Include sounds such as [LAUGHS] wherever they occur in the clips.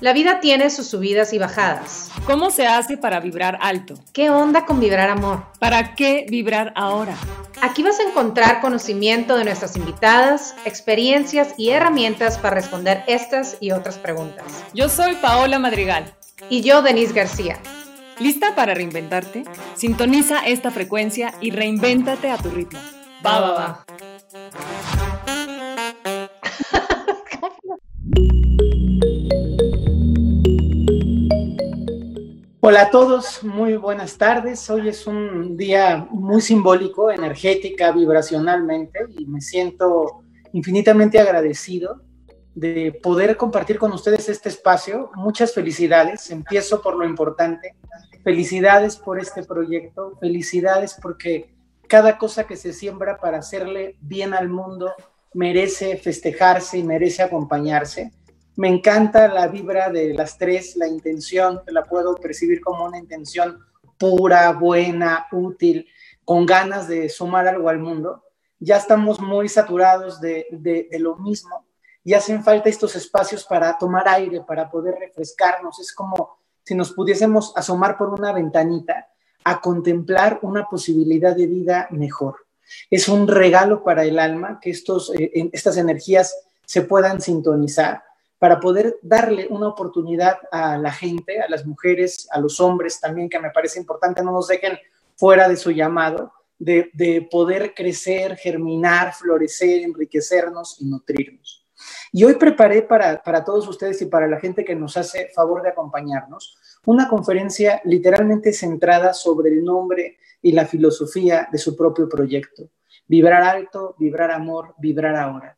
La vida tiene sus subidas y bajadas. ¿Cómo se hace para vibrar alto? ¿Qué onda con vibrar amor? ¿Para qué vibrar ahora? Aquí vas a encontrar conocimiento de nuestras invitadas, experiencias y herramientas para responder estas y otras preguntas. Yo soy Paola Madrigal. Y yo, Denise García. ¿Lista para reinventarte? Sintoniza esta frecuencia y reinvéntate a tu ritmo. Va, va, va. Hola a todos, muy buenas tardes. Hoy es un día muy simbólico, energética, vibracionalmente, y me siento infinitamente agradecido de poder compartir con ustedes este espacio. Muchas felicidades. Empiezo por lo importante. Felicidades por este proyecto. Felicidades porque cada cosa que se siembra para hacerle bien al mundo merece festejarse y merece acompañarse. Me encanta la vibra de las tres, la intención, la puedo percibir como una intención pura, buena, útil, con ganas de sumar algo al mundo. Ya estamos muy saturados de, de, de lo mismo y hacen falta estos espacios para tomar aire, para poder refrescarnos. Es como si nos pudiésemos asomar por una ventanita a contemplar una posibilidad de vida mejor. Es un regalo para el alma que estos, eh, estas energías se puedan sintonizar para poder darle una oportunidad a la gente, a las mujeres, a los hombres también, que me parece importante, no nos dejen fuera de su llamado, de, de poder crecer, germinar, florecer, enriquecernos y nutrirnos. Y hoy preparé para, para todos ustedes y para la gente que nos hace favor de acompañarnos una conferencia literalmente centrada sobre el nombre y la filosofía de su propio proyecto. Vibrar alto, vibrar amor, vibrar ahora.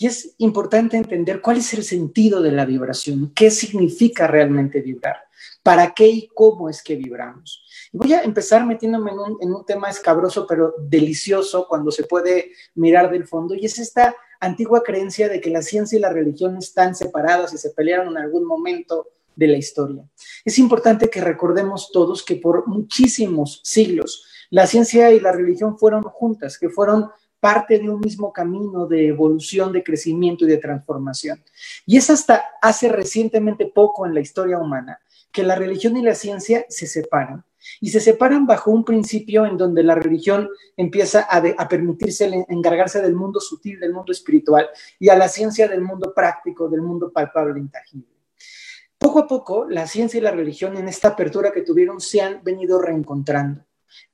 Y es importante entender cuál es el sentido de la vibración, qué significa realmente vibrar, para qué y cómo es que vibramos. Voy a empezar metiéndome en un, en un tema escabroso, pero delicioso cuando se puede mirar del fondo, y es esta antigua creencia de que la ciencia y la religión están separadas y se pelearon en algún momento de la historia. Es importante que recordemos todos que por muchísimos siglos la ciencia y la religión fueron juntas, que fueron parte de un mismo camino de evolución, de crecimiento y de transformación. Y es hasta hace recientemente poco en la historia humana que la religión y la ciencia se separan. Y se separan bajo un principio en donde la religión empieza a, permitirse encargarse del mundo sutil, del mundo espiritual, y a la ciencia del mundo práctico, del mundo palpable, intangible. Poco a poco, la ciencia y la religión en esta apertura que tuvieron se han venido reencontrando.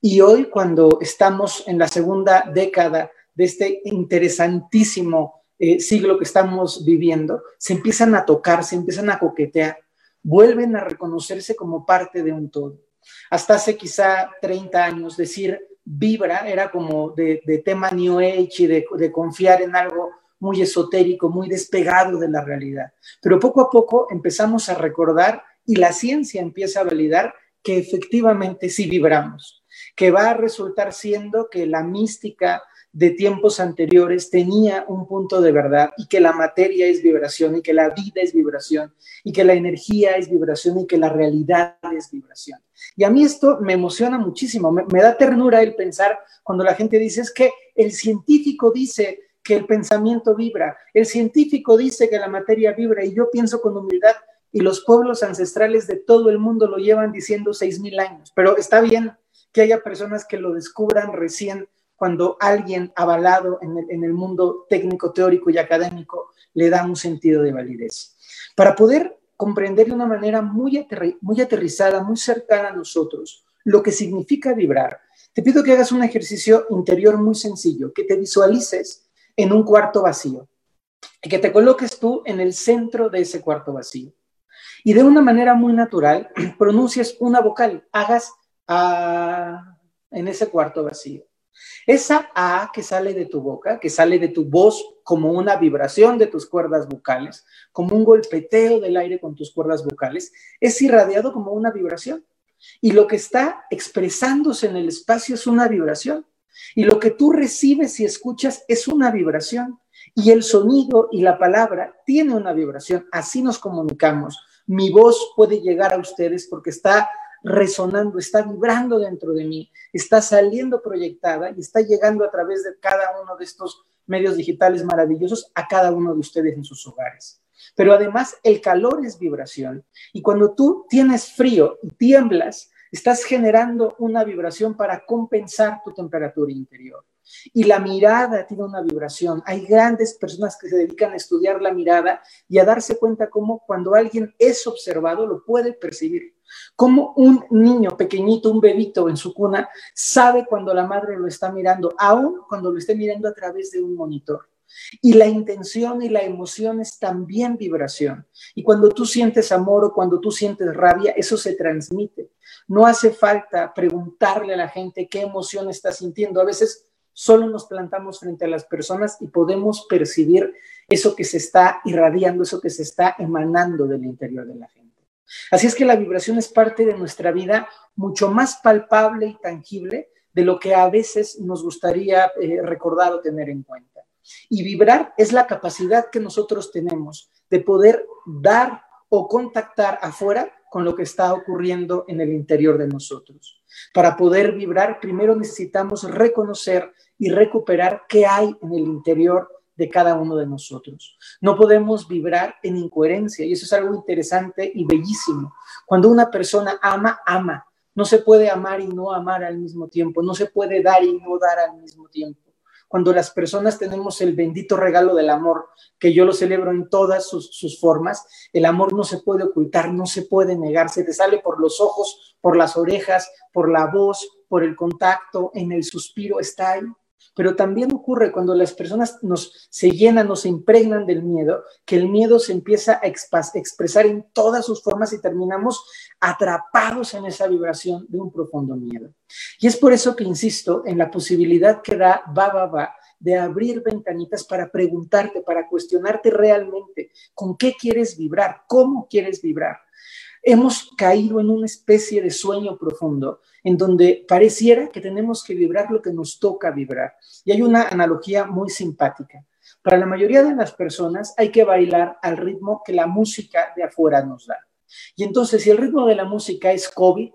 Y hoy, cuando estamos en la segunda década de este interesantísimo eh, siglo que estamos viviendo, se empiezan a tocar, se empiezan a coquetear, vuelven a reconocerse como parte de un todo. Hasta hace quizá 30 años decir vibra era como de, tema New Age y de confiar en algo muy esotérico, muy despegado de la realidad. Pero poco a poco empezamos a recordar y la ciencia empieza a validar que efectivamente sí vibramos, que va a resultar siendo que la mística de tiempos anteriores tenía un punto de verdad y que la materia es vibración y que la vida es vibración y que la energía es vibración y que la realidad es vibración. Y a mí esto me emociona muchísimo, me, da ternura el pensar cuando la gente dice es que el científico dice que el pensamiento vibra, el científico dice que la materia vibra y yo pienso con humildad y los pueblos ancestrales de todo el mundo lo llevan diciendo seis mil años, pero está bien que haya personas que lo descubran recién cuando alguien avalado en el, mundo técnico, teórico y académico le da un sentido de validez. Para poder comprender de una manera muy, muy aterrizada, muy cercana a nosotros, lo que significa vibrar, te pido que hagas un ejercicio interior muy sencillo, que te visualices en un cuarto vacío y que te coloques tú en el centro de ese cuarto vacío. Y de una manera muy natural [CLEARS THROAT] pronuncies una vocal, hagas a en ese cuarto vacío. Esa A que sale de tu boca, que sale de tu voz como una vibración de tus cuerdas vocales, como un golpeteo del aire con tus cuerdas vocales, es irradiado como una vibración. Y lo que está expresándose en el espacio es una vibración. Y lo que tú recibes y escuchas es una vibración. Y el sonido y la palabra tiene una vibración. Así nos comunicamos. Mi voz puede llegar a ustedes porque está resonando, está vibrando dentro de mí, está saliendo proyectada y está llegando a través de cada uno de estos medios digitales maravillosos a cada uno de ustedes en sus hogares. Pero además el calor es vibración. Y cuando tú tienes frío y tiemblas, estás generando una vibración para compensar tu temperatura interior. Y la mirada tiene una vibración. Hay grandes personas que se dedican a estudiar la mirada y a darse cuenta cómo cuando alguien es observado lo puede percibir. Como un niño pequeñito, un bebito en su cuna, sabe cuando la madre lo está mirando, aun cuando lo esté mirando a través de un monitor. Y la intención y la emoción es también vibración. Y cuando tú sientes amor o cuando tú sientes rabia, eso se transmite. No hace falta preguntarle a la gente qué emoción está sintiendo. A veces solo nos plantamos frente a las personas y podemos percibir eso que se está irradiando, eso que se está emanando del interior de la gente. Así es que la vibración es parte de nuestra vida mucho más palpable y tangible de lo que a veces nos gustaría eh, recordar o tener en cuenta. Y vibrar es la capacidad que nosotros tenemos de poder dar o contactar afuera con lo que está ocurriendo en el interior de nosotros. Para poder vibrar, primero necesitamos reconocer y recuperar qué hay en el interior de cada uno de nosotros. No podemos vibrar en incoherencia y eso es algo interesante y bellísimo. Cuando una persona ama, ama. No se puede amar y no amar al mismo tiempo. No se puede dar y no dar al mismo tiempo cuando las personas tenemos el bendito regalo del amor, que yo lo celebro en todas sus, formas, el amor no se puede ocultar, no se puede negar, se te sale por los ojos, por las orejas, por la voz, por el contacto, en el suspiro, está ahí. Pero también ocurre cuando las personas nos se llenan se impregnan del miedo, que el miedo se empieza a expresar en todas sus formas y terminamos atrapados en esa vibración de un profundo miedo. Y es por eso que insisto en la posibilidad que da Baba de abrir ventanitas para preguntarte, para cuestionarte realmente con qué quieres vibrar, cómo quieres vibrar hemos caído en una especie de sueño profundo en donde pareciera que tenemos que vibrar lo que nos toca vibrar. Y hay una analogía muy simpática. Para la mayoría de las personas hay que bailar al ritmo que la música de afuera nos da. Y entonces, si el ritmo de la música es COVID,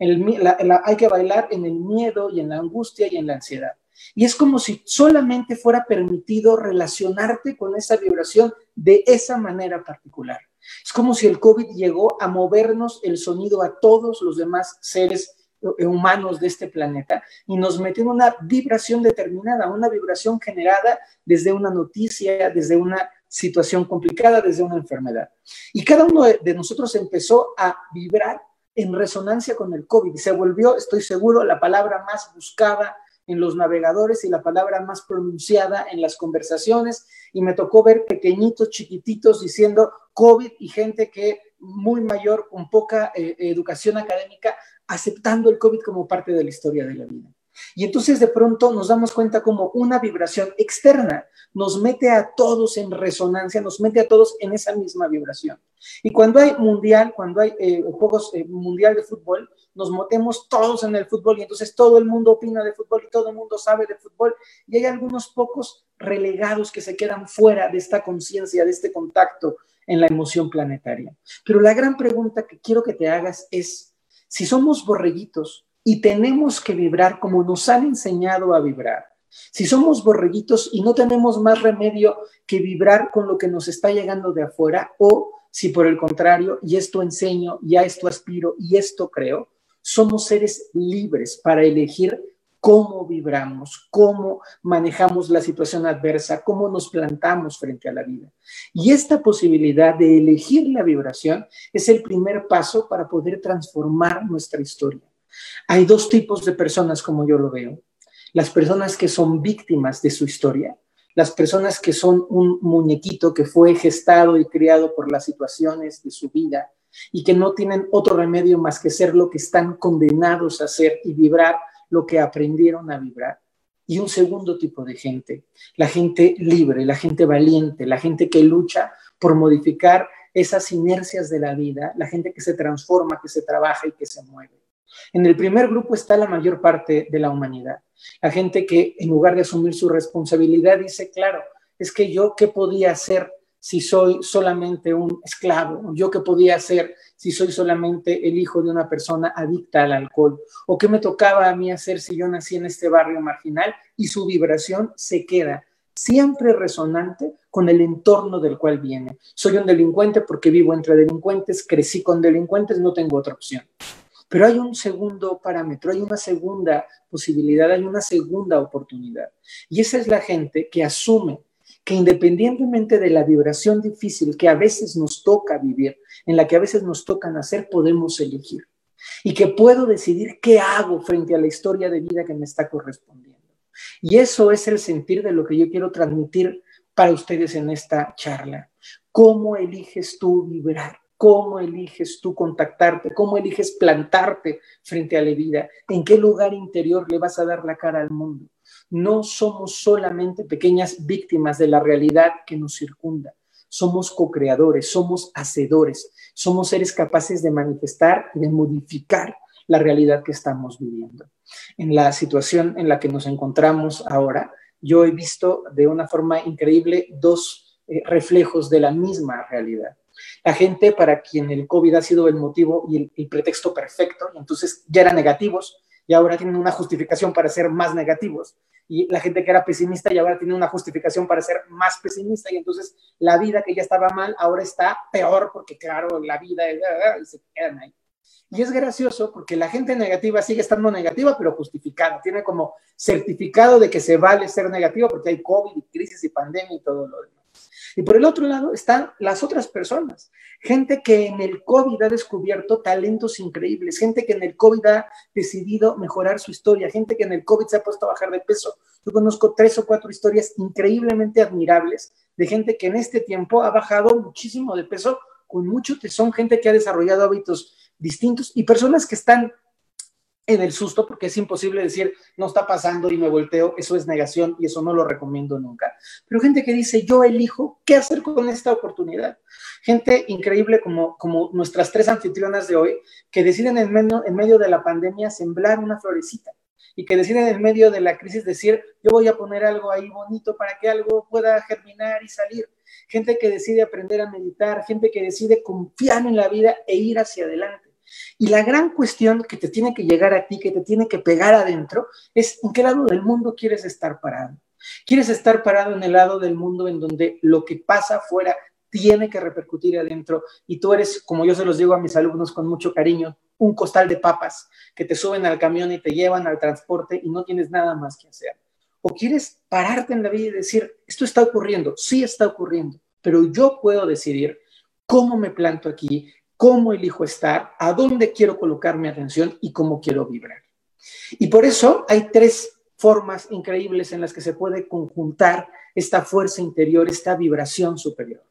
hay que bailar en el miedo y en la angustia y en la ansiedad. Y es como si solamente fuera permitido relacionarte con esa vibración de esa manera particular. Es como si el COVID llegó a movernos el sonido a todos los demás seres eh, humanos de este planeta y nos metió en una vibración determinada, una vibración generada desde una noticia, desde una situación complicada, desde una enfermedad. Y cada uno de nosotros empezó a vibrar en resonancia con el COVID se volvió, estoy seguro, la palabra más buscada en los navegadores y la palabra más pronunciada en las conversaciones y me tocó ver pequeñitos, chiquititos diciendo COVID y gente que muy mayor, con poca eh, educación académica, aceptando el COVID como parte de la historia de la vida. Y entonces de pronto nos damos cuenta como una vibración externa nos mete a todos en resonancia, nos mete a todos en esa misma vibración. Y cuando hay mundial, cuando hay eh, juegos eh, mundial de fútbol, nos metemos todos en el fútbol y entonces todo el mundo opina de fútbol y todo el mundo sabe de fútbol y hay algunos pocos relegados que se quedan fuera de esta conciencia, de este contacto en la emoción planetaria. Pero la gran pregunta que quiero que te hagas es, si somos borreguitos, y tenemos que vibrar como nos han enseñado a vibrar. Si somos borreguitos y no tenemos más remedio que vibrar con lo que nos está llegando de afuera, o si por el contrario, y esto enseño, y a esto aspiro, y esto creo, somos seres libres para elegir cómo vibramos, cómo manejamos la situación adversa, cómo nos plantamos frente a la vida. Y esta posibilidad de elegir la vibración es el primer paso para poder transformar nuestra historia. Hay dos tipos de personas como yo lo veo. Las personas que son víctimas de su historia, las personas que son un muñequito que fue gestado y criado por las situaciones de su vida y que no tienen otro remedio más que ser lo que están condenados a ser y vibrar lo que aprendieron a vibrar. Y un segundo tipo de gente, la gente libre, la gente valiente, la gente que lucha por modificar esas inercias de la vida, la gente que se transforma, que se trabaja y que se mueve. En el primer grupo está la mayor parte de la humanidad. La gente que en lugar de asumir su responsabilidad dice, claro, es que yo qué podía hacer si soy solamente un esclavo, yo qué podía hacer si soy solamente el hijo de una persona adicta al alcohol, o qué me tocaba a mí hacer si yo nací en este barrio marginal y su vibración se queda siempre resonante con el entorno del cual viene. Soy un delincuente porque vivo entre delincuentes, crecí con delincuentes, no tengo otra opción. Pero hay un segundo parámetro, hay una segunda posibilidad, hay una segunda oportunidad. Y esa es la gente que asume que independientemente de la vibración difícil que a veces nos toca vivir, en la que a veces nos toca nacer, podemos elegir. Y que puedo decidir qué hago frente a la historia de vida que me está correspondiendo. Y eso es el sentir de lo que yo quiero transmitir para ustedes en esta charla. ¿Cómo eliges tú vibrar? ¿Cómo eliges tú contactarte? ¿Cómo eliges plantarte frente a la vida? ¿En qué lugar interior le vas a dar la cara al mundo? No somos solamente pequeñas víctimas de la realidad que nos circunda. Somos co-creadores, somos hacedores, somos seres capaces de manifestar y de modificar la realidad que estamos viviendo. En la situación en la que nos encontramos ahora, yo he visto de una forma increíble dos eh, reflejos de la misma realidad. La gente para quien el COVID ha sido el motivo y el, pretexto perfecto, entonces ya eran negativos y ahora tienen una justificación para ser más negativos. Y la gente que era pesimista y ahora tiene una justificación para ser más pesimista y entonces la vida que ya estaba mal ahora está peor porque claro, la vida se quedan ahí. Y es gracioso porque la gente negativa sigue estando negativa, pero justificada. Tiene como certificado de que se vale ser negativo porque hay COVID y crisis y pandemia y todo lo demás. Y por el otro lado están las otras personas, gente que en el COVID ha descubierto talentos increíbles, gente que en el COVID ha decidido mejorar su historia, gente que en el COVID se ha puesto a bajar de peso. Yo conozco tres o cuatro historias increíblemente admirables de gente que en este tiempo ha bajado muchísimo de peso con mucho tesón, gente que ha desarrollado hábitos distintos y personas que están en el susto, porque es imposible decir, no está pasando y me volteo, eso es negación y eso no lo recomiendo nunca. Pero gente que dice, yo elijo qué hacer con esta oportunidad. Gente increíble como, como nuestras tres anfitrionas de hoy, que deciden en medio, en medio de la pandemia sembrar una florecita y que deciden en medio de la crisis decir, yo voy a poner algo ahí bonito para que algo pueda germinar y salir. Gente que decide aprender a meditar, gente que decide confiar en la vida e ir hacia adelante. Y la gran cuestión que te tiene que llegar a ti, que te tiene que pegar adentro, es en qué lado del mundo quieres estar parado. ¿Quieres estar parado en el lado del mundo en donde lo que pasa afuera tiene que repercutir adentro y tú eres, como yo se los digo a mis alumnos con mucho cariño, un costal de papas que te suben al camión y te llevan al transporte y no tienes nada más que hacer? ¿O quieres pararte en la vida y decir, esto está ocurriendo? Sí está ocurriendo, pero yo puedo decidir cómo me planto aquí, cómo elijo estar, a dónde quiero colocar mi atención y cómo quiero vibrar. Y por eso hay tres formas increíbles en las que se puede conjuntar esta fuerza interior, esta vibración superior.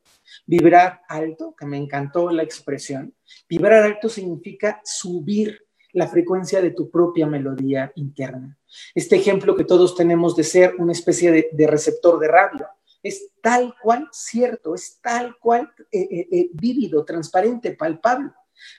Vibrar alto, que me encantó la expresión. Vibrar alto significa subir la frecuencia de tu propia melodía interna. Este ejemplo que todos tenemos de ser una especie de, de receptor de radio es tal cual cierto, es tal cual eh, eh, eh, vívido, transparente, palpable.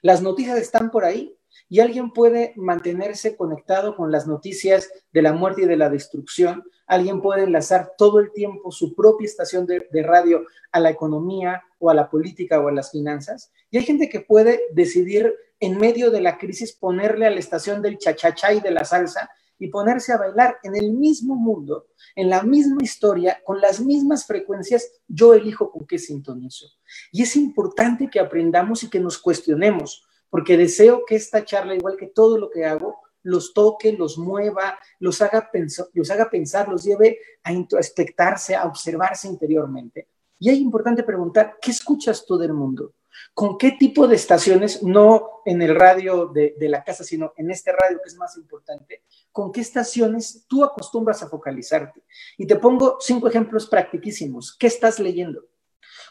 Las noticias están por ahí y alguien puede mantenerse conectado con las noticias de la muerte y de la destrucción. Alguien puede enlazar todo el tiempo su propia estación de, de radio a la economía o a la política o a las finanzas. Y hay gente que puede decidir en medio de la crisis ponerle a la estación del chachachá y de la salsa y ponerse a bailar en el mismo mundo, en la misma historia, con las mismas frecuencias, yo elijo con qué sintonizo. Y es importante que aprendamos y que nos cuestionemos, porque deseo que esta charla, igual que todo lo que hago, los toque, los mueva, los haga, los haga pensar, los lleve a introspectarse, a observarse interiormente. Y es importante preguntar, ¿qué escuchas tú del mundo? ¿Con qué tipo de estaciones, no en el radio de, de, la casa, sino en este radio que es más importante, con qué estaciones tú acostumbras a focalizarte? Y te pongo cinco ejemplos practiquísimos. ¿Qué estás leyendo?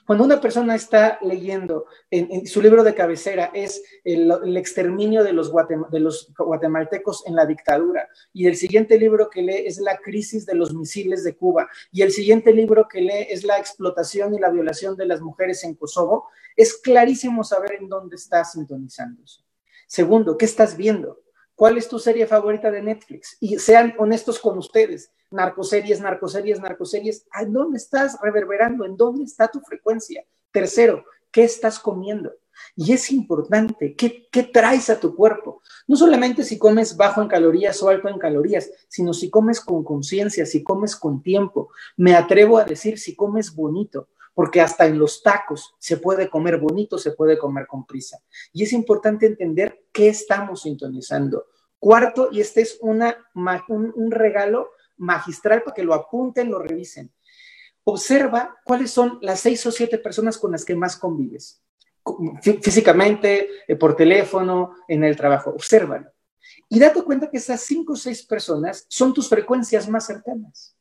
Cuando una persona está leyendo en, su libro de cabecera es el, exterminio de los, de los, guatemaltecos en la dictadura y el siguiente libro que lee es la crisis de los misiles de Cuba y el siguiente libro que lee es la explotación y la violación de las mujeres en Kosovo, es clarísimo saber en dónde estás sintonizándose. Segundo, ¿qué estás viendo? ¿Cuál es tu serie favorita de Netflix? Y sean honestos con ustedes. Narcoseries, narcoseries, narcoseries. ¿En dónde estás reverberando? ¿En dónde está tu frecuencia? Tercero, ¿qué estás comiendo? Y es importante, ¿qué, ¿qué, traes a tu cuerpo? No solamente si comes bajo en calorías o alto en calorías, sino si comes con conciencia, si comes con tiempo. Me atrevo a decir si comes bonito, porque hasta en los tacos se puede comer bonito, se puede comer con prisa. Y es importante entender qué estamos sintonizando. Cuarto, y este es una, un, un regalo magistral para que lo apunten, lo revisen. Observa cuáles son las seis o siete personas con las que más convives físicamente, eh, por teléfono, en el trabajo. Obsérvalo. Y date cuenta que esas cinco o seis personas son tus frecuencias más cercanas.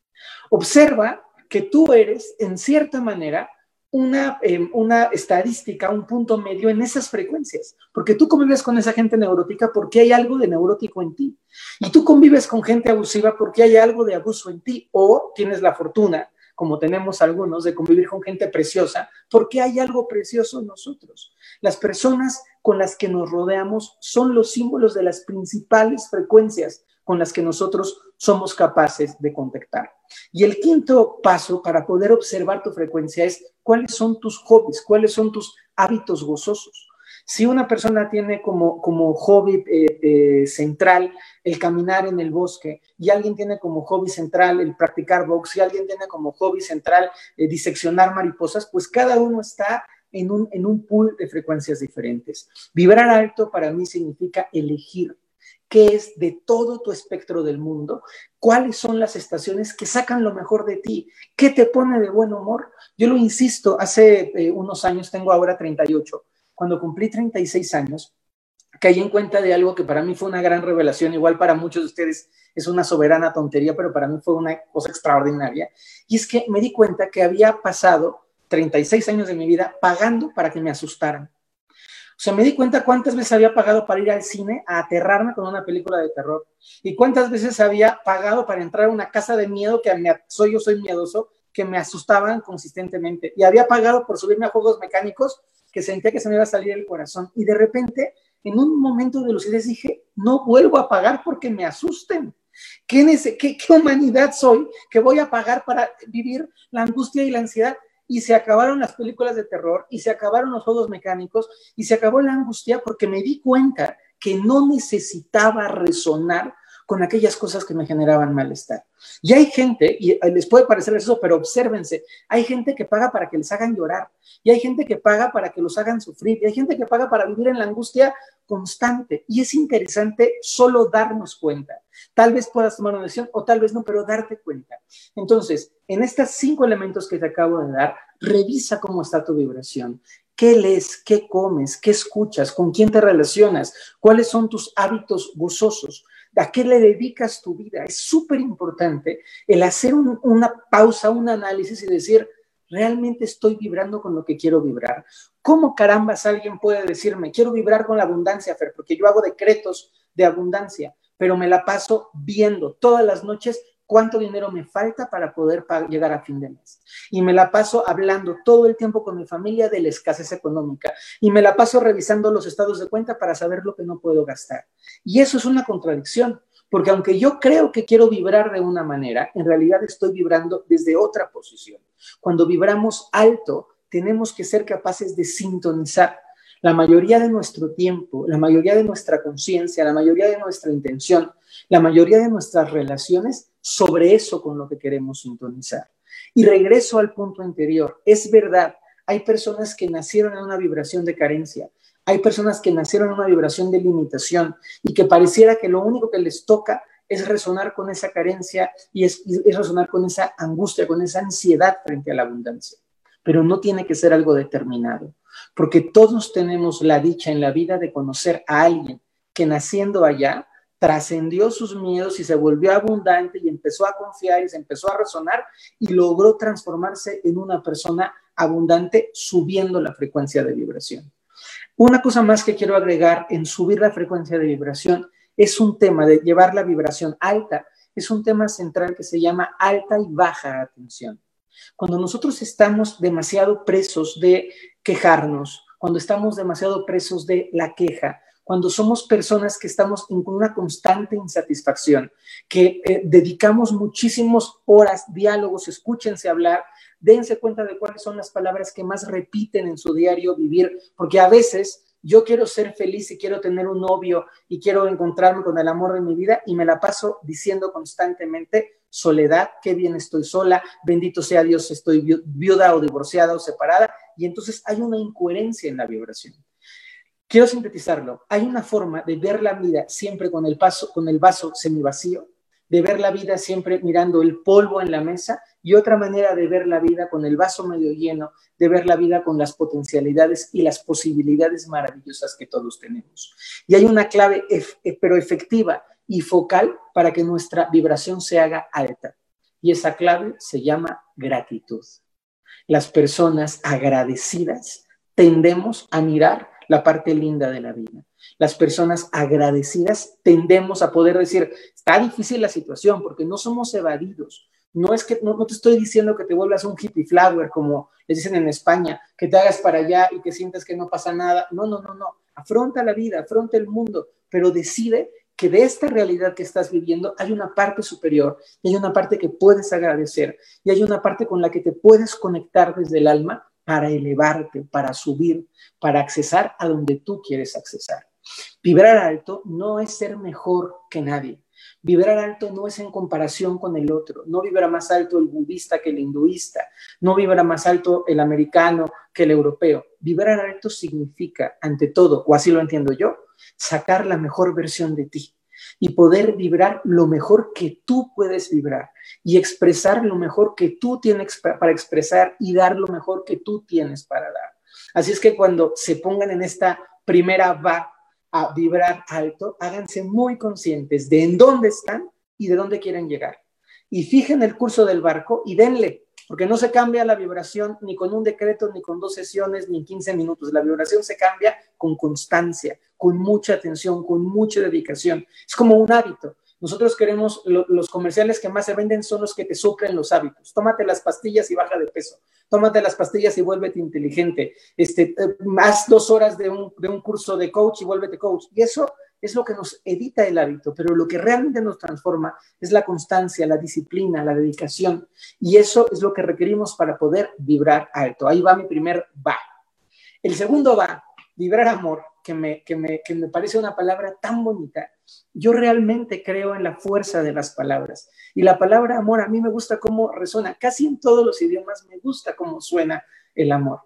Observa que tú eres, en cierta manera, una, em, una estadística, un punto medio en esas frecuencias, porque tú convives con esa gente neurótica porque hay algo de neurótico en ti, y tú convives con gente abusiva porque hay algo de abuso en ti, o tienes la fortuna como tenemos algunos, de convivir con gente preciosa, porque hay algo precioso en nosotros. Las personas con las que nos rodeamos son los símbolos de las principales frecuencias con las que nosotros somos capaces de contactar. Y el quinto paso para poder observar tu frecuencia es cuáles son tus hobbies, cuáles son tus hábitos gozosos. Si una persona tiene como, como hobby eh, eh, central el caminar en el bosque y alguien tiene como hobby central el practicar box y alguien tiene como hobby central eh, diseccionar mariposas, pues cada uno está en un, en un pool de frecuencias diferentes. Vibrar alto para mí significa elegir qué es de todo tu espectro del mundo, cuáles son las estaciones que sacan lo mejor de ti, qué te pone de buen humor. Yo lo insisto, hace unos años, tengo ahora 38, cuando cumplí 36 años, caí en cuenta de algo que para mí fue una gran revelación, igual para muchos de ustedes es una soberana tontería, pero para mí fue una cosa extraordinaria, y es que me di cuenta que había pasado 36 años de mi vida pagando para que me asustaran. O sea, me di cuenta cuántas veces había pagado para ir al cine a aterrarme con una película de terror y cuántas veces había pagado para entrar a una casa de miedo que me, soy yo soy miedoso que me asustaban consistentemente y había pagado por subirme a juegos mecánicos que sentía que se me iba a salir el corazón. Y de repente, en un momento de lucidez, dije, no vuelvo a pagar porque me asusten. ¿Qué, qué, ¿Qué humanidad soy que voy a pagar para vivir la angustia y la ansiedad? Y se acabaron las películas de terror y se acabaron los juegos mecánicos y se acabó la angustia porque me di cuenta que no necesitaba resonar con aquellas cosas que me generaban malestar. Y hay gente, y les puede parecer eso, pero obsérvense, hay gente que paga para que les hagan llorar, y hay gente que paga para que los hagan sufrir, y hay gente que paga para vivir en la angustia constante. Y es interesante solo darnos cuenta. Tal vez puedas tomar una decisión o tal vez no, pero darte cuenta. Entonces, en estos cinco elementos que te acabo de dar, revisa cómo está tu vibración. ¿Qué lees? ¿Qué comes? ¿Qué escuchas? ¿Con quién te relacionas? ¿Cuáles son tus hábitos gozosos? ¿A qué le dedicas tu vida? Es súper importante el hacer una pausa, un análisis y decir, ¿realmente estoy vibrando con lo que quiero vibrar? ¿Cómo carambas alguien puede decirme, quiero vibrar con la abundancia, Fer? Porque yo hago decretos de abundancia, pero me la paso viendo todas las noches cuánto dinero me falta para poder llegar a fin de mes. Y me la paso hablando todo el tiempo con mi familia de la escasez económica. Y me la paso revisando los estados de cuenta para saber lo que no puedo gastar. Y eso es una contradicción, porque aunque yo creo que quiero vibrar de una manera, en realidad estoy vibrando desde otra posición. Cuando vibramos alto, tenemos que ser capaces de sintonizar la mayoría de nuestro tiempo, la mayoría de nuestra conciencia, la mayoría de nuestra intención, la mayoría de nuestras relaciones sobre eso con lo que queremos sintonizar. Y regreso al punto anterior. Es verdad, hay personas que nacieron en una vibración de carencia, hay personas que nacieron en una vibración de limitación y que pareciera que lo único que les toca es resonar con esa carencia y es, es resonar con esa angustia, con esa ansiedad frente a la abundancia. Pero no tiene que ser algo determinado, porque todos tenemos la dicha en la vida de conocer a alguien que naciendo allá trascendió sus miedos y se volvió abundante y empezó a confiar y se empezó a resonar y logró transformarse en una persona abundante subiendo la frecuencia de vibración. Una cosa más que quiero agregar en subir la frecuencia de vibración es un tema de llevar la vibración alta, es un tema central que se llama alta y baja atención. Cuando nosotros estamos demasiado presos de quejarnos, cuando estamos demasiado presos de la queja, cuando somos personas que estamos en una constante insatisfacción, que eh, dedicamos muchísimas horas, diálogos, escúchense hablar, dense cuenta de cuáles son las palabras que más repiten en su diario vivir, porque a veces yo quiero ser feliz y quiero tener un novio y quiero encontrarme con el amor de mi vida y me la paso diciendo constantemente, soledad, qué bien estoy sola, bendito sea Dios, estoy viuda o divorciada o separada, y entonces hay una incoherencia en la vibración. Quiero sintetizarlo, hay una forma de ver la vida siempre con el, paso, con el vaso semivacío, de ver la vida siempre mirando el polvo en la mesa y otra manera de ver la vida con el vaso medio lleno, de ver la vida con las potencialidades y las posibilidades maravillosas que todos tenemos. Y hay una clave, eh, pero efectiva y focal para que nuestra vibración se haga alta. Y esa clave se llama gratitud. Las personas agradecidas tendemos a mirar la parte linda de la vida. Las personas agradecidas tendemos a poder decir, está difícil la situación porque no somos evadidos, no es que, no, te estoy diciendo que te vuelvas un hippie flower, como les dicen en España, que te hagas para allá y que sientas que no pasa nada. No, no, no, no. Afronta la vida, afronta el mundo, pero decide que de esta realidad que estás viviendo hay una parte superior y hay una parte que puedes agradecer y hay una parte con la que te puedes conectar desde el alma para elevarte, para subir, para accesar a donde tú quieres accesar. Vibrar alto no es ser mejor que nadie. Vibrar alto no es en comparación con el otro, no vibra más alto el budista que el hinduista, no vibra más alto el americano que el europeo. Vibrar alto significa, ante todo, o así lo entiendo yo, sacar la mejor versión de ti y poder vibrar lo mejor que tú puedes vibrar y expresar lo mejor que tú tienes para expresar y dar lo mejor que tú tienes para dar. Así es que cuando se pongan en esta primera va a vibrar alto, háganse muy conscientes de en dónde están y de dónde quieren llegar. Y fijen el curso del barco y denle, porque no se cambia la vibración ni con un decreto, ni con dos sesiones, ni en 15 minutos. La vibración se cambia con constancia, con mucha atención, con mucha dedicación. Es como un hábito. Nosotros queremos, los comerciales que más se venden son los que te suplen los hábitos. Tómate las pastillas y baja de peso. Tómate las pastillas y vuélvete inteligente. Este, eh, haz dos horas de un, de un curso de coach y vuélvete coach. Y eso es lo que nos evita el hábito, pero lo que realmente nos transforma es la constancia, la disciplina, la dedicación. Y eso es lo que requerimos para poder vibrar alto. Ahí va mi primer va. El segundo va, vibrar amor que me, que me, que me parece una palabra tan bonita. Yo realmente creo en la fuerza de las palabras. Y la palabra amor a mí me gusta cómo resuena. Casi en todos los idiomas me gusta cómo suena el amor.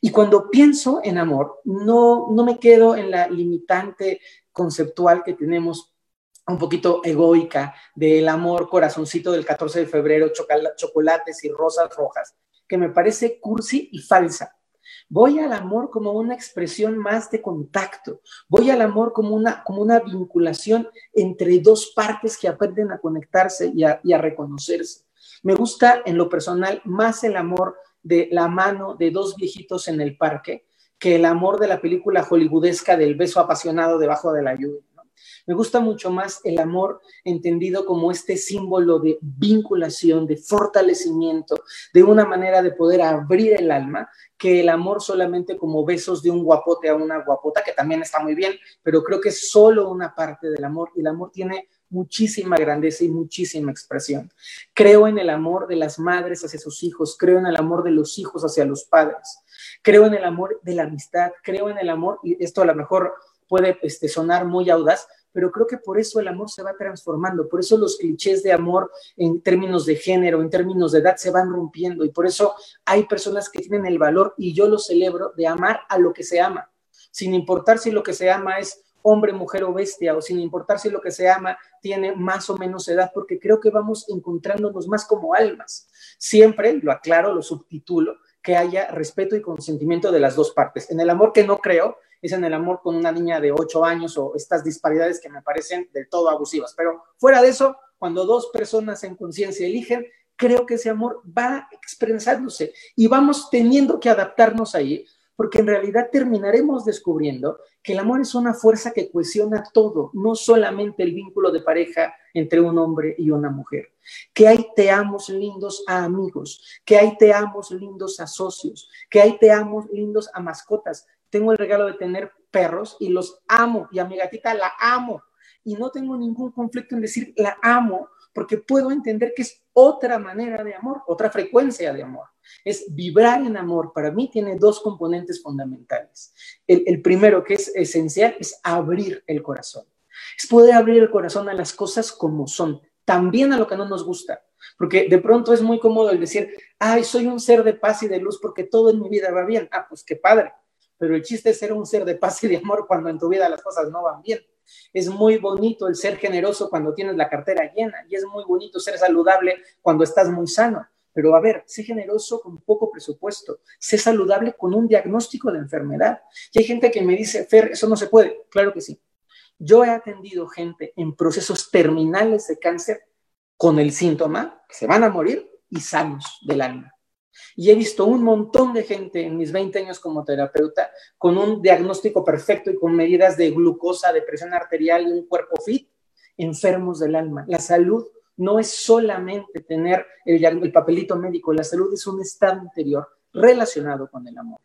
Y cuando pienso en amor, no, no me quedo en la limitante conceptual que tenemos un poquito egoica del amor corazoncito del 14 de febrero, chocolates y rosas rojas, que me parece cursi y falsa. Voy al amor como una expresión más de contacto. Voy al amor como una, como una vinculación entre dos partes que aprenden a conectarse y a, y a reconocerse. Me gusta en lo personal más el amor de la mano de dos viejitos en el parque que el amor de la película hollywoodesca del beso apasionado debajo de la lluvia. Me gusta mucho más el amor entendido como este símbolo de vinculación, de fortalecimiento, de una manera de poder abrir el alma, que el amor solamente como besos de un guapote a una guapota, que también está muy bien, pero creo que es solo una parte del amor y el amor tiene muchísima grandeza y muchísima expresión. Creo en el amor de las madres hacia sus hijos, creo en el amor de los hijos hacia los padres, creo en el amor de la amistad, creo en el amor, y esto a lo mejor puede este, sonar muy audaz, pero creo que por eso el amor se va transformando, por eso los clichés de amor en términos de género, en términos de edad, se van rompiendo y por eso hay personas que tienen el valor, y yo lo celebro, de amar a lo que se ama, sin importar si lo que se ama es hombre, mujer o bestia, o sin importar si lo que se ama tiene más o menos edad, porque creo que vamos encontrándonos más como almas. Siempre, lo aclaro, lo subtitulo, que haya respeto y consentimiento de las dos partes. En el amor que no creo, es en el amor con una niña de 8 años o estas disparidades que me parecen del todo abusivas. Pero fuera de eso, cuando dos personas en conciencia eligen, creo que ese amor va expresándose y vamos teniendo que adaptarnos ahí, porque en realidad terminaremos descubriendo que el amor es una fuerza que cohesiona todo, no solamente el vínculo de pareja entre un hombre y una mujer, que hay te amos lindos a amigos, que hay te amos lindos a socios, que hay te amos lindos a mascotas, tengo el regalo de tener perros y los amo y a mi gatita la amo. Y no tengo ningún conflicto en decir la amo porque puedo entender que es otra manera de amor, otra frecuencia de amor. Es vibrar en amor. Para mí tiene dos componentes fundamentales. El, primero que es esencial es abrir el corazón. Es poder abrir el corazón a las cosas como son, también a lo que no nos gusta. Porque de pronto es muy cómodo el decir, ay, soy un ser de paz y de luz porque todo en mi vida va bien. Ah, pues qué padre. Pero el chiste es ser un ser de paz y de amor cuando en tu vida las cosas no van bien. Es muy bonito el ser generoso cuando tienes la cartera llena y es muy bonito ser saludable cuando estás muy sano. Pero a ver, sé generoso con poco presupuesto, sé saludable con un diagnóstico de enfermedad. Y hay gente que me dice, Fer, eso no se puede. Claro que sí. Yo he atendido gente en procesos terminales de cáncer con el síntoma que se van a morir y sanos del alma. Y he visto un montón de gente en mis 20 años como terapeuta con un diagnóstico perfecto y con medidas de glucosa, de presión arterial y un cuerpo fit, enfermos del alma. La salud no es solamente tener el, el papelito médico, la salud es un estado interior relacionado con el amor.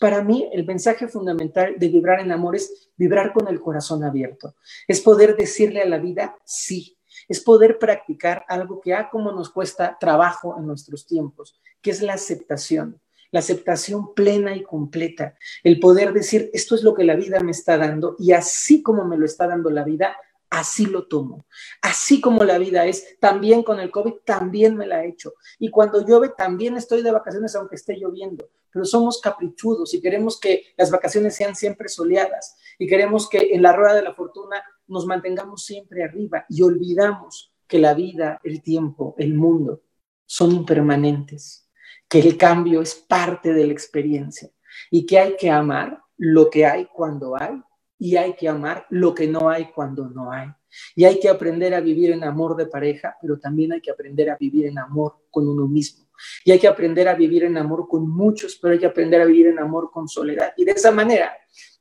Para mí, el mensaje fundamental de vibrar en amor es vibrar con el corazón abierto, es poder decirle a la vida sí, es poder practicar algo que a ah, como nos cuesta trabajo en nuestros tiempos, que es la aceptación, la aceptación plena y completa, el poder decir, esto es lo que la vida me está dando y así como me lo está dando la vida, así lo tomo. Así como la vida es, también con el COVID, también me la he hecho. Y cuando llueve, también estoy de vacaciones aunque esté lloviendo. Pero somos caprichudos y queremos que las vacaciones sean siempre soleadas y queremos que en la rueda de la fortuna nos mantengamos siempre arriba y olvidamos que la vida, el tiempo, el mundo son impermanentes, que el cambio es parte de la experiencia y que hay que amar lo que hay cuando hay y hay que amar lo que no hay cuando no hay. Y hay que aprender a vivir en amor de pareja, pero también hay que aprender a vivir en amor con uno mismo. Y hay que aprender a vivir en amor con muchos, pero hay que aprender a vivir en amor con soledad. Y de esa manera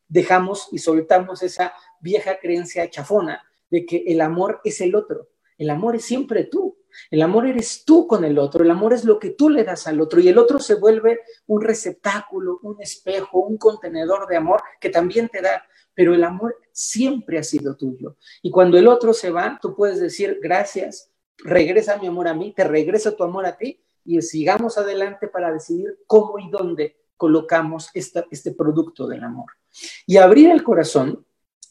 dejamos y soltamos esa vieja creencia chafona de que el amor es el otro. El amor es siempre tú. El amor eres tú con el otro. El amor es lo que tú le das al otro. Y el otro se vuelve un receptáculo, un espejo, un contenedor de amor que también te da. Pero el amor siempre ha sido tuyo. Y cuando el otro se va, tú puedes decir gracias, regresa mi amor a mí, te regreso tu amor a ti y sigamos adelante para decidir cómo y dónde colocamos este producto del amor. Y abrir el corazón,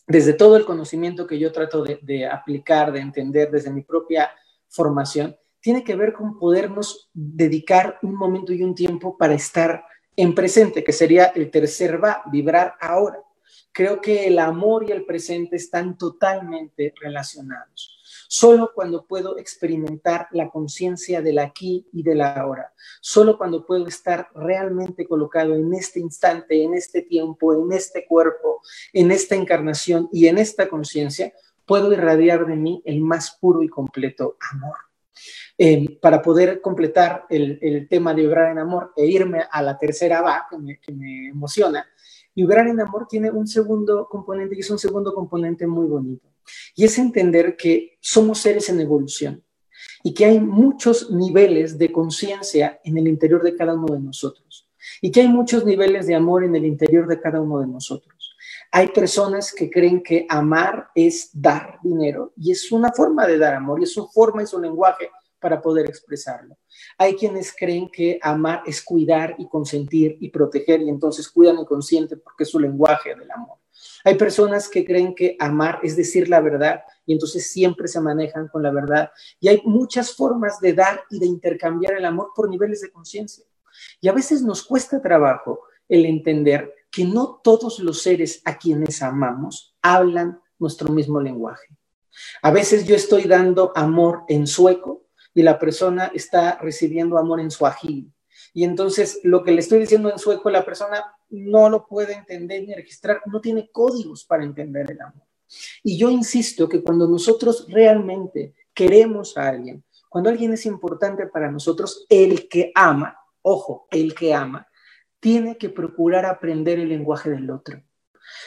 desde todo el conocimiento que yo trato de, aplicar, de entender desde mi propia formación, tiene que ver con podernos dedicar un momento y un tiempo para estar en presente, que sería el tercer va, vibrar ahora. Creo que el amor y el presente están totalmente relacionados solo cuando puedo experimentar la conciencia del aquí y del ahora, solo cuando puedo estar realmente colocado en este instante, en este tiempo, en este cuerpo, en esta encarnación y en esta conciencia, puedo irradiar de mí el más puro y completo amor. Eh, para poder completar el, tema de vibrar en amor e irme a la tercera va, que me emociona, vibrar en amor tiene un segundo componente y es un segundo componente muy bonito. Y es entender que somos seres en evolución y que hay muchos niveles de conciencia en el interior de cada uno de nosotros. Y que hay muchos niveles de amor en el interior de cada uno de nosotros. Hay personas que creen que amar es dar dinero y es una forma de dar amor y es su forma y su lenguaje para poder expresarlo. Hay quienes creen que amar es cuidar y consentir y proteger y entonces cuidan y consienten porque es su lenguaje del amor. Hay personas que creen que amar es decir la verdad y entonces siempre se manejan con la verdad. Y hay muchas formas de dar y de intercambiar el amor por niveles de conciencia. Y a veces nos cuesta trabajo el entender que no todos los seres a quienes amamos hablan nuestro mismo lenguaje. A veces yo estoy dando amor en sueco y la persona está recibiendo amor en suajili. Y entonces lo que le estoy diciendo en sueco, la persona no lo puede entender ni registrar, no tiene códigos para entender el amor. Y yo insisto que cuando nosotros realmente queremos a alguien, cuando alguien es importante para nosotros, el que ama, ojo, el que ama, tiene que procurar aprender el lenguaje del otro.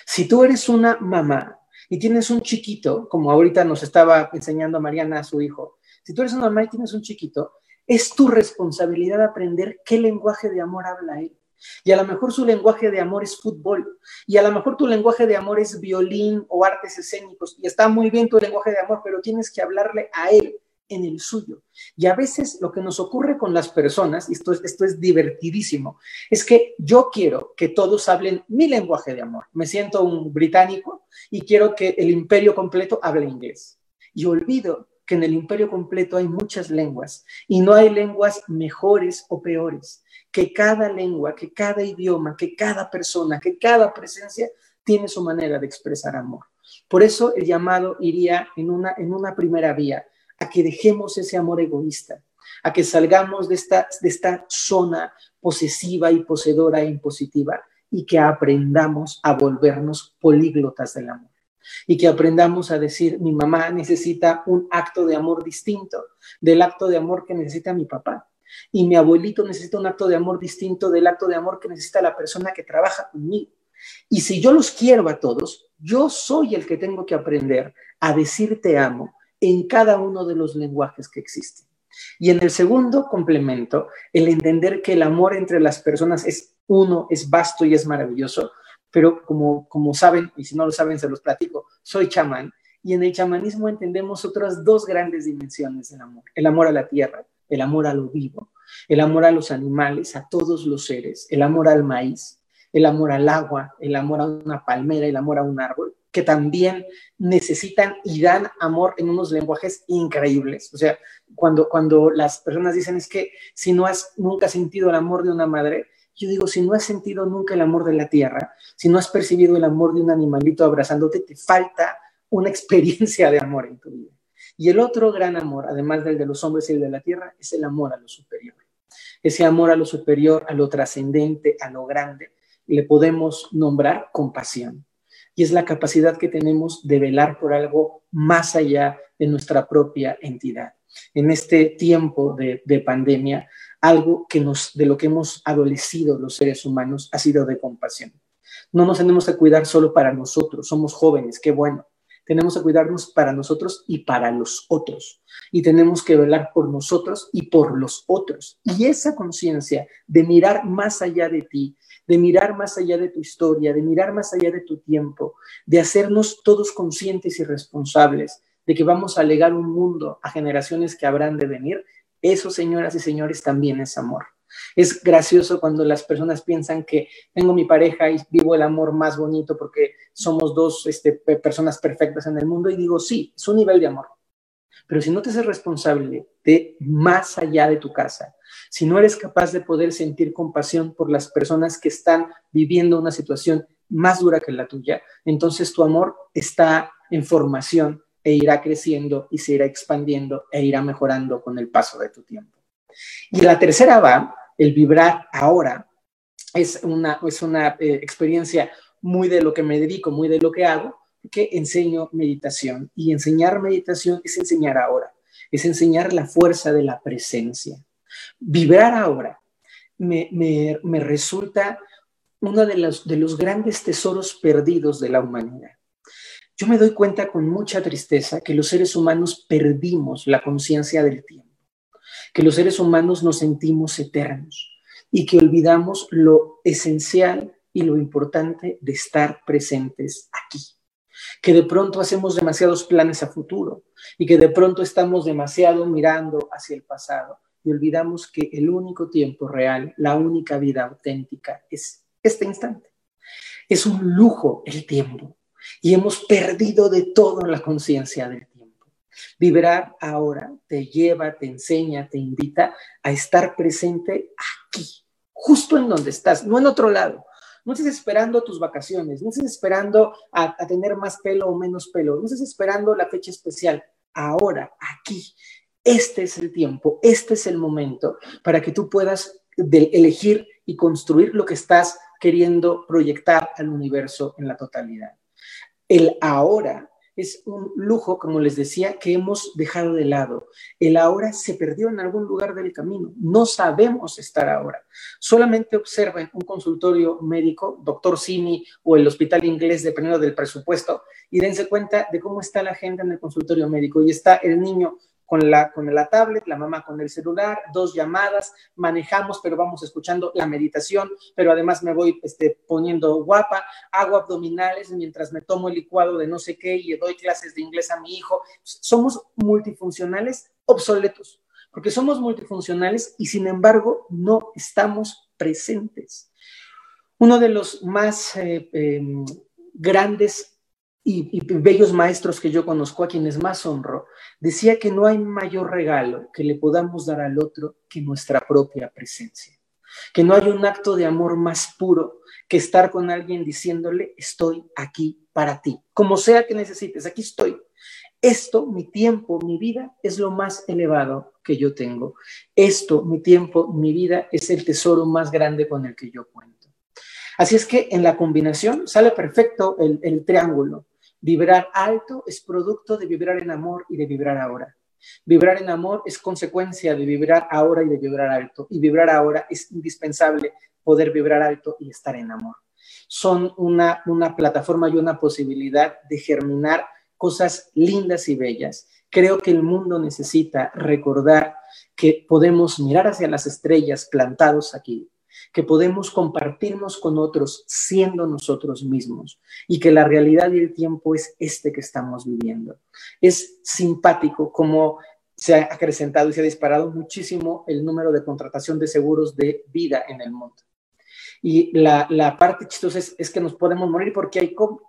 Si tú eres una mamá y tienes un chiquito, como ahorita nos estaba enseñando Mariana a su hijo, si tú eres una mamá y tienes un chiquito, es tu responsabilidad aprender qué lenguaje de amor habla él. Y a lo mejor su lenguaje de amor es fútbol. Y a lo mejor tu lenguaje de amor es violín o artes escénicos. Y está muy bien tu lenguaje de amor, pero tienes que hablarle a él en el suyo. Y a veces lo que nos ocurre con las personas, y esto es, esto es divertidísimo, es que yo quiero que todos hablen mi lenguaje de amor. Me siento un británico y quiero que el imperio completo hable inglés. Y olvido que en el imperio completo hay muchas lenguas y no hay lenguas mejores o peores, que cada lengua, que cada idioma, que cada persona, que cada presencia tiene su manera de expresar amor. Por eso el llamado iría en una, en una primera vía, a que dejemos ese amor egoísta, a que salgamos de esta, de esta zona posesiva y poseedora e impositiva y que aprendamos a volvernos políglotas del amor y que aprendamos a decir, mi mamá necesita un acto de amor distinto del acto de amor que necesita mi papá. Y mi abuelito necesita un acto de amor distinto del acto de amor que necesita la persona que trabaja conmigo. Y si yo los quiero a todos, yo soy el que tengo que aprender a decir te amo en cada uno de los lenguajes que existen. Y en el segundo complemento, el entender que el amor entre las personas es uno, es vasto y es maravilloso, pero como, como saben, y si no lo saben, se los platico, soy chamán, y en el chamanismo entendemos otras dos grandes dimensiones del amor, el amor a la tierra, el amor a lo vivo, el amor a los animales, a todos los seres, el amor al maíz, el amor al agua, el amor a una palmera, el amor a un árbol, que también necesitan y dan amor en unos lenguajes increíbles. O sea, cuando, cuando las personas dicen es que si no has nunca sentido el amor de una madre, yo digo, si no has sentido nunca el amor de la tierra, si no has percibido el amor de un animalito abrazándote, te falta una [LAUGHS] experiencia de amor en tu vida. Y el otro gran amor, además del de los hombres y el de la tierra, es el amor a lo superior. Ese amor a lo superior, a lo trascendente, a lo grande, le podemos nombrar compasión. Y es la capacidad que tenemos de velar por algo más allá de nuestra propia entidad. En este tiempo de, de pandemia, algo que nos, de lo que hemos adolecido los seres humanos ha sido de compasión. No nos tenemos que cuidar solo para nosotros, somos jóvenes, qué bueno. Tenemos que cuidarnos para nosotros y para los otros. Y tenemos que velar por nosotros y por los otros. Y esa conciencia de mirar más allá de ti, de mirar más allá de tu historia, de mirar más allá de tu tiempo, de hacernos todos conscientes y responsables de que vamos a legar un mundo a generaciones que habrán de venir, eso, señoras y señores, también es amor. Es gracioso cuando las personas piensan que tengo mi pareja y vivo el amor más bonito porque somos dos este, personas perfectas en el mundo y digo, sí, es un nivel de amor. Pero si no te haces responsable de más allá de tu casa, si no eres capaz de poder sentir compasión por las personas que están viviendo una situación más dura que la tuya, entonces tu amor está en formación e irá creciendo y se irá expandiendo e irá mejorando con el paso de tu tiempo. Y la tercera va, el vibrar ahora, es una, es una eh, experiencia muy de lo que me dedico, muy de lo que hago, que enseño meditación. Y enseñar meditación es enseñar ahora, es enseñar la fuerza de la presencia. Vibrar ahora me, me resulta uno de los, de los grandes tesoros perdidos de la humanidad. Yo me doy cuenta con mucha tristeza que los seres humanos perdimos la conciencia del tiempo, que los seres humanos nos sentimos eternos y que olvidamos lo esencial y lo importante de estar presentes aquí. Que de pronto hacemos demasiados planes a futuro y que de pronto estamos demasiado mirando hacia el pasado y olvidamos que el único tiempo real, la única vida auténtica es este instante. Es un lujo el tiempo y hemos perdido de todo la conciencia del tiempo. Vibrar ahora te lleva, te enseña, te invita a estar presente aquí, justo en donde estás, no en otro lado. No estés esperando tus vacaciones, no estés esperando a, tener más pelo o menos pelo, no estés esperando la fecha especial. Ahora, aquí, este es el tiempo, este es el momento para que tú puedas elegir y construir lo que estás queriendo proyectar al universo en la totalidad. El ahora es un lujo, como les decía, que hemos dejado de lado. El ahora se perdió en algún lugar del camino. No sabemos estar ahora. Solamente observen un consultorio médico, doctor Simi o el hospital inglés, dependiendo del presupuesto, y dense cuenta de cómo está la gente en el consultorio médico. Y está el niño con la, con la tablet, la mamá con el celular, dos llamadas, manejamos, pero vamos escuchando la meditación, pero además me voy este, poniendo guapa, hago abdominales mientras me tomo el licuado de no sé qué y doy clases de inglés a mi hijo. Somos multifuncionales obsoletos, porque somos multifuncionales y sin embargo no estamos presentes. Uno de los más eh, em, grandes y, bellos maestros que yo conozco, a quienes más honro, decía que no hay mayor regalo que le podamos dar al otro que nuestra propia presencia. Que no hay un acto de amor más puro que estar con alguien diciéndole, estoy aquí para ti, como sea que necesites, aquí estoy. Esto, mi tiempo, mi vida, es lo más elevado que yo tengo. Esto, mi tiempo, mi vida, es el tesoro más grande con el que yo cuento. Así es que en la combinación sale perfecto el, el triángulo Vibrar alto es producto de vibrar en amor y de vibrar ahora. Vibrar en amor es consecuencia de vibrar ahora y de vibrar alto. Y vibrar ahora es indispensable poder vibrar alto y estar en amor. Son una, una plataforma y una posibilidad de germinar cosas lindas y bellas. Creo que el mundo necesita recordar que podemos mirar hacia las estrellas plantados aquí, que podemos compartirnos con otros siendo nosotros mismos y que la realidad y el tiempo es este que estamos viviendo. Es simpático como se ha acrecentado y se ha disparado muchísimo el número de contratación de seguros de vida en el mundo. Y la, parte chistosa es, que nos podemos morir porque hay COVID.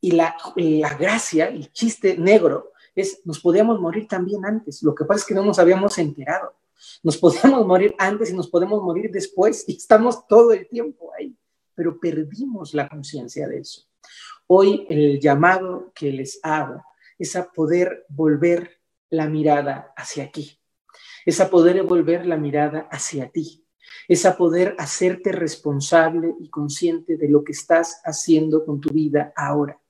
Y la, la gracia, el chiste negro, es nos podíamos morir también antes. Lo que pasa es que no nos habíamos enterado. Nos podemos morir antes y nos podemos morir después y estamos todo el tiempo ahí, pero perdimos la conciencia de eso. Hoy el llamado que les hago es a poder volver la mirada hacia aquí, es a poder volver la mirada hacia ti, es a poder hacerte responsable y consciente de lo que estás haciendo con tu vida ahora.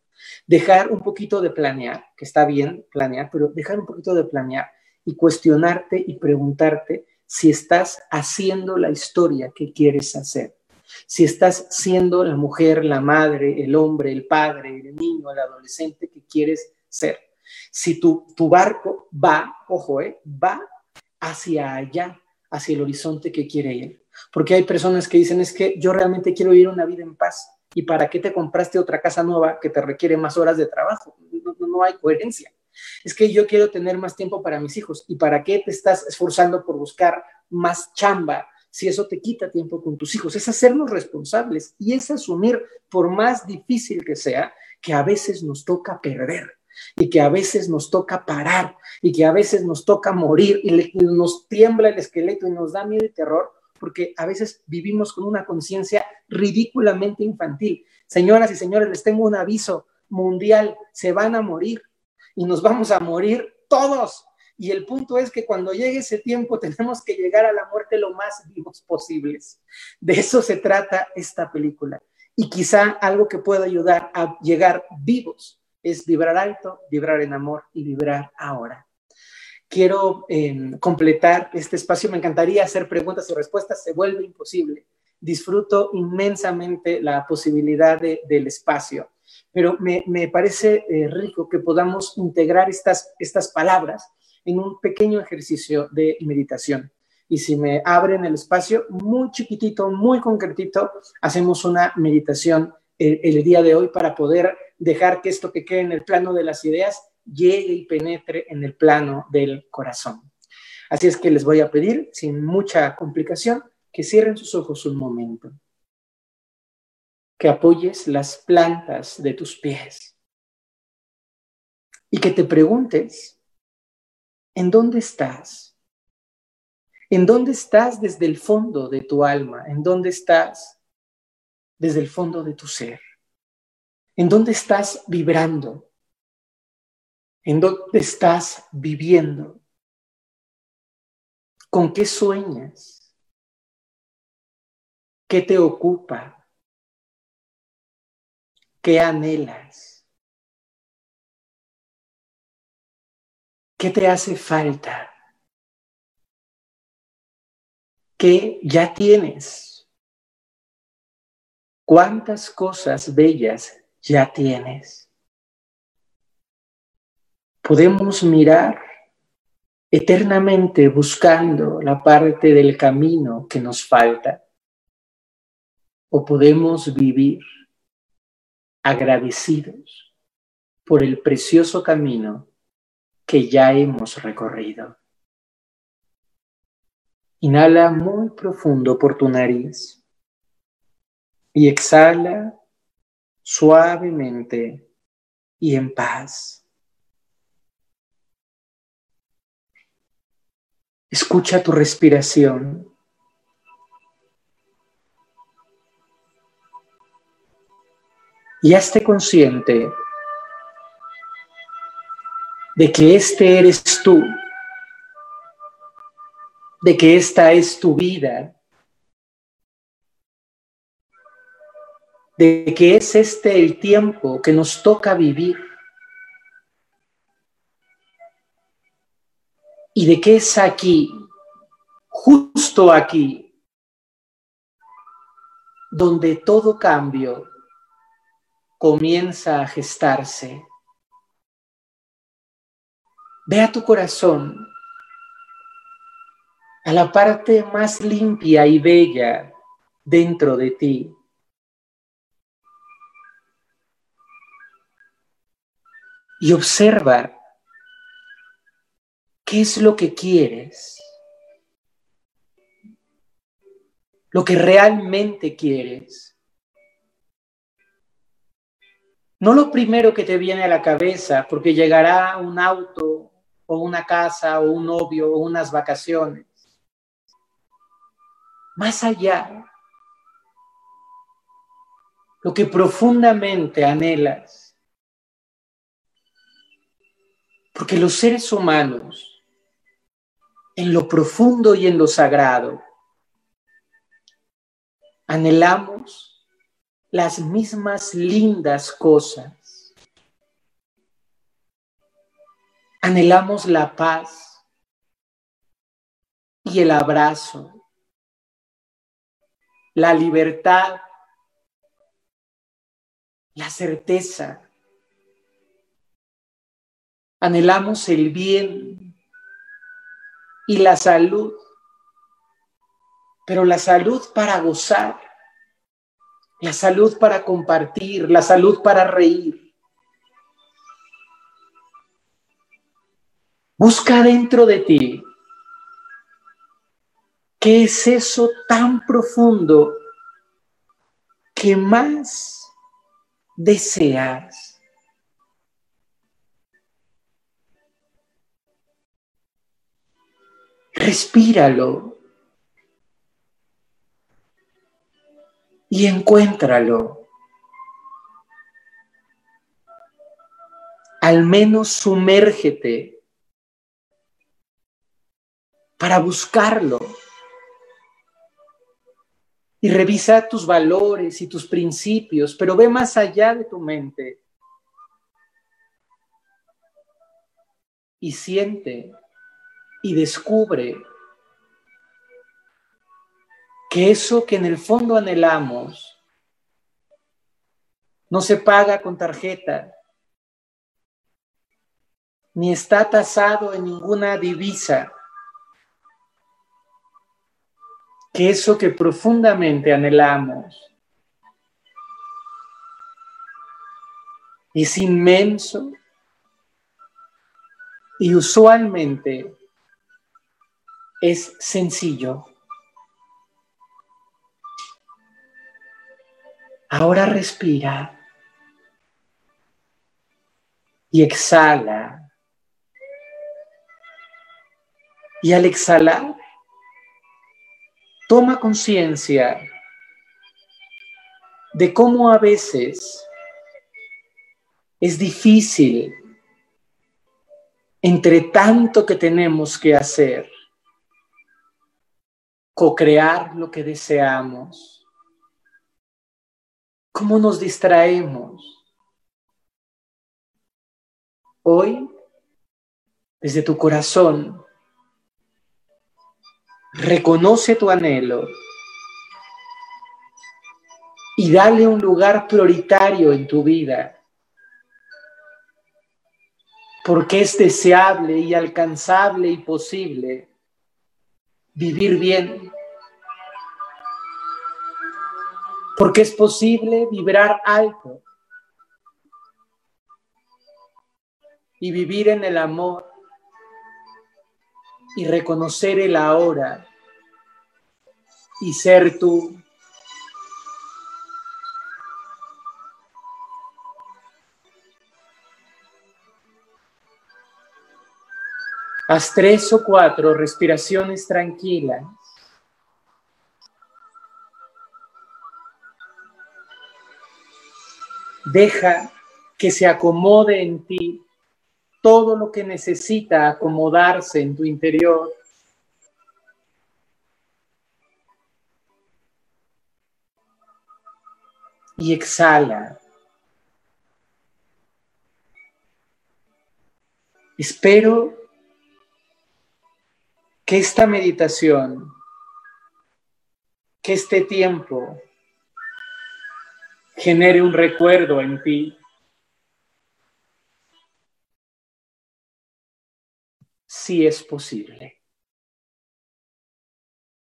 Dejar un poquito de planear, que está bien planear, pero dejar un poquito de planear y cuestionarte y preguntarte si estás haciendo la historia que quieres hacer. Si estás siendo la mujer, la madre, el hombre, el padre, el niño, el adolescente que quieres ser. Si tu, tu barco va, ojo, eh, va hacia allá, hacia el horizonte que quiere ir. Porque hay personas que dicen, es que yo realmente quiero vivir una vida en paz. ¿Y para qué te compraste otra casa nueva que te requiere más horas de trabajo? no hay coherencia. Es que yo quiero tener más tiempo para mis hijos. ¿Y para qué te estás esforzando por buscar más chamba si eso te quita tiempo con tus hijos? Es hacernos responsables y es asumir, por más difícil que sea, que a veces nos toca perder y que a veces nos toca parar y que a veces nos toca morir y, nos tiembla el esqueleto y nos da miedo y terror porque a veces vivimos con una conciencia ridículamente infantil. Señoras y señores, les tengo un aviso mundial, se van a morir y nos vamos a morir todos. Y el punto es que cuando llegue ese tiempo [LAUGHS] tenemos que llegar a la muerte lo más vivos posibles. De eso se trata esta película. Y quizá algo que pueda ayudar a llegar vivos es vibrar alto, vibrar en amor y vibrar ahora. Quiero em, completar este espacio. Me encantaría hacer preguntas y respuestas. Se vuelve imposible. Disfruto inmensamente la posibilidad del espacio pero me, parece eh, rico que podamos integrar estas, estas palabras en un pequeño ejercicio de meditación. Y si me abren el espacio, muy chiquitito, muy concretito, hacemos una meditación el, el día de hoy para poder dejar que esto que quede en el plano de las ideas llegue y penetre en el plano del corazón. Así es que les voy a pedir, sin mucha complicación, que cierren sus ojos un momento que apoyes las plantas de tus pies y que te preguntes, ¿en dónde estás? ¿En dónde estás desde el fondo de tu alma? ¿En dónde estás desde el fondo de tu ser? ¿En dónde estás vibrando? ¿En dónde estás viviendo? ¿Con qué sueñas? ¿Qué te ocupa? ¿Qué anhelas? ¿Qué te hace falta? ¿Qué ya tienes? ¿Cuántas cosas bellas ya tienes? Podemos mirar eternamente buscando la parte del camino que nos falta. O podemos vivir agradecidos por el precioso camino que ya hemos recorrido. Inhala muy profundo por tu nariz y exhala suavemente y en paz. Escucha tu respiración. Y hazte consciente de que este eres tú, de que esta es tu vida, de que es este el tiempo que nos toca vivir. y de que es aquí, justo aquí, donde todo cambio comienza a gestarse. Ve a tu corazón, a la parte más limpia y bella dentro de ti. Y observa ¿Qué es lo que quieres? Lo que realmente quieres. No lo primero que te viene a la cabeza, porque llegará un auto o una casa o un novio o unas vacaciones. Más allá, lo que profundamente anhelas. Porque los seres humanos en lo profundo y en lo sagrado. Anhelamos las mismas lindas cosas. Anhelamos la paz y el abrazo, la libertad, la certeza. Anhelamos el bien y la salud, pero la salud para gozar, la salud para compartir, la salud para reír. Busca dentro de ti qué es eso tan profundo que más deseas. respíralo y encuéntralo. Al menos sumérgete para buscarlo. Y revisa tus valores y tus principios, pero ve más allá de tu mente. Y siente y descubre que eso que en el fondo anhelamos no se paga con tarjeta, ni está tasado en ninguna divisa, que eso que profundamente anhelamos es inmenso y usualmente es sencillo. Ahora respira y exhala. Y al exhalar, toma conciencia de cómo a veces es difícil entre tanto que tenemos que hacer co-crear lo que deseamos. ¿Cómo nos distraemos? Hoy, desde tu corazón, reconoce tu anhelo y dale un lugar prioritario en tu vida. porque es deseable y alcanzable y posible vivir bien, porque es posible vibrar alto y vivir en el amor y reconocer el ahora y ser tú. Haz tres o cuatro respiraciones tranquilas. Deja que se acomode en ti todo lo que necesita acomodarse en tu interior. Y exhala. Espero que esta meditación, que este tiempo genere un recuerdo en ti. Si es posible.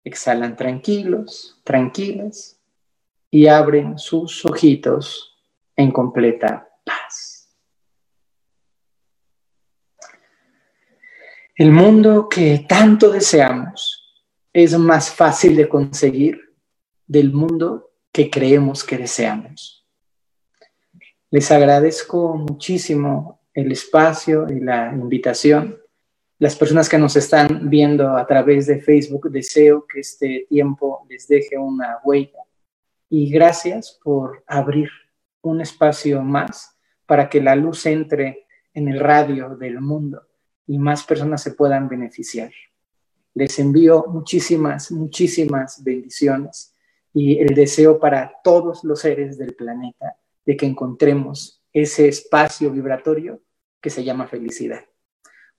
Exhalan tranquilos, tranquilas y abren sus ojitos en completa paz. El mundo que tanto deseamos es más fácil de conseguir del mundo que creemos que deseamos. Les agradezco muchísimo el espacio y la invitación. Las personas que nos están viendo a través de Facebook, deseo que este tiempo les deje una huella. Y gracias por abrir un espacio más para que la luz entre en el radio del mundo y más personas se puedan beneficiar. Les envío muchísimas, muchísimas bendiciones y el deseo para todos los seres del planeta de que encontremos ese espacio vibratorio que se llama felicidad.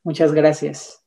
Muchas gracias.